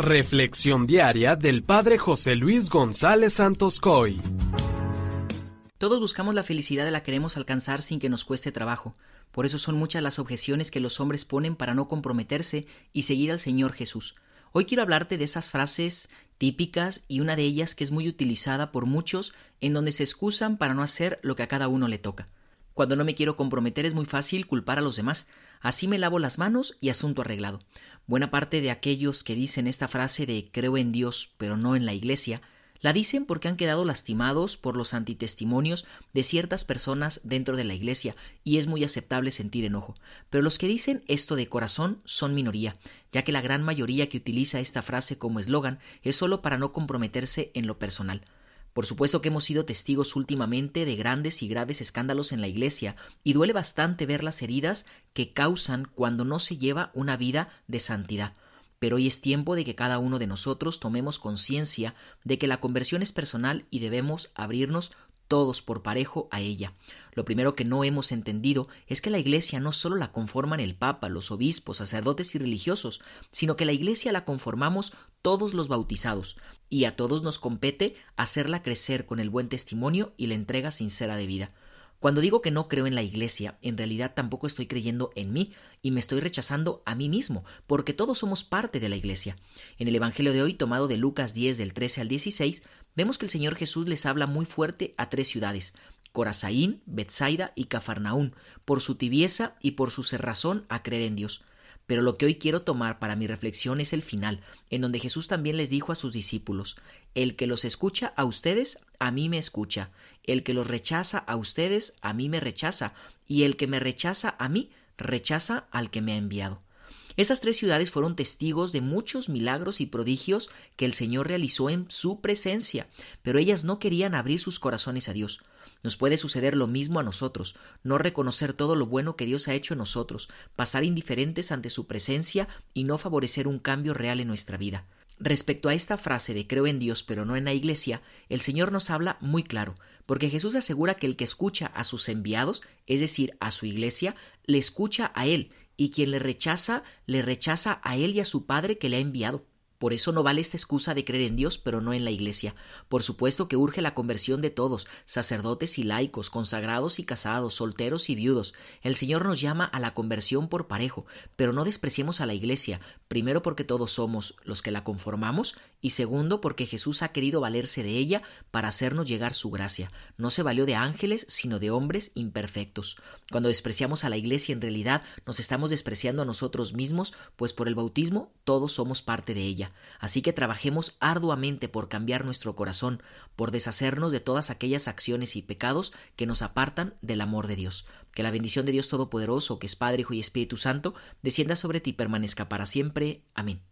Reflexión diaria del Padre José Luis González Santos Coy. Todos buscamos la felicidad y la queremos alcanzar sin que nos cueste trabajo. Por eso son muchas las objeciones que los hombres ponen para no comprometerse y seguir al Señor Jesús. Hoy quiero hablarte de esas frases típicas y una de ellas que es muy utilizada por muchos en donde se excusan para no hacer lo que a cada uno le toca. Cuando no me quiero comprometer es muy fácil culpar a los demás. Así me lavo las manos y asunto arreglado. Buena parte de aquellos que dicen esta frase de creo en Dios pero no en la Iglesia, la dicen porque han quedado lastimados por los antitestimonios de ciertas personas dentro de la Iglesia y es muy aceptable sentir enojo. Pero los que dicen esto de corazón son minoría, ya que la gran mayoría que utiliza esta frase como eslogan es solo para no comprometerse en lo personal. Por supuesto que hemos sido testigos últimamente de grandes y graves escándalos en la Iglesia, y duele bastante ver las heridas que causan cuando no se lleva una vida de santidad. Pero hoy es tiempo de que cada uno de nosotros tomemos conciencia de que la conversión es personal y debemos abrirnos todos por parejo a ella. Lo primero que no hemos entendido es que la Iglesia no solo la conforman el Papa, los obispos, sacerdotes y religiosos, sino que la Iglesia la conformamos todos los bautizados, y a todos nos compete hacerla crecer con el buen testimonio y la entrega sincera de vida. Cuando digo que no creo en la Iglesia, en realidad tampoco estoy creyendo en mí y me estoy rechazando a mí mismo, porque todos somos parte de la Iglesia. En el Evangelio de hoy, tomado de Lucas 10 del 13 al 16, vemos que el Señor Jesús les habla muy fuerte a tres ciudades, Corazaín, Betsaida y Cafarnaún, por su tibieza y por su cerrazón a creer en Dios. Pero lo que hoy quiero tomar para mi reflexión es el final, en donde Jesús también les dijo a sus discípulos, El que los escucha a ustedes, a mí me escucha, el que los rechaza a ustedes, a mí me rechaza, y el que me rechaza a mí, rechaza al que me ha enviado. Esas tres ciudades fueron testigos de muchos milagros y prodigios que el Señor realizó en su presencia, pero ellas no querían abrir sus corazones a Dios. Nos puede suceder lo mismo a nosotros, no reconocer todo lo bueno que Dios ha hecho en nosotros, pasar indiferentes ante su presencia y no favorecer un cambio real en nuestra vida. Respecto a esta frase de creo en Dios pero no en la Iglesia, el Señor nos habla muy claro, porque Jesús asegura que el que escucha a sus enviados, es decir, a su Iglesia, le escucha a Él, y quien le rechaza, le rechaza a Él y a su Padre que le ha enviado. Por eso no vale esta excusa de creer en Dios, pero no en la Iglesia. Por supuesto que urge la conversión de todos, sacerdotes y laicos, consagrados y casados, solteros y viudos. El Señor nos llama a la conversión por parejo, pero no despreciemos a la Iglesia, primero porque todos somos los que la conformamos, y segundo porque Jesús ha querido valerse de ella para hacernos llegar su gracia. No se valió de ángeles, sino de hombres imperfectos. Cuando despreciamos a la Iglesia, en realidad nos estamos despreciando a nosotros mismos, pues por el bautismo todos somos parte de ella. Así que trabajemos arduamente por cambiar nuestro corazón, por deshacernos de todas aquellas acciones y pecados que nos apartan del amor de Dios. Que la bendición de Dios Todopoderoso, que es Padre, Hijo y Espíritu Santo, descienda sobre ti y permanezca para siempre. Amén.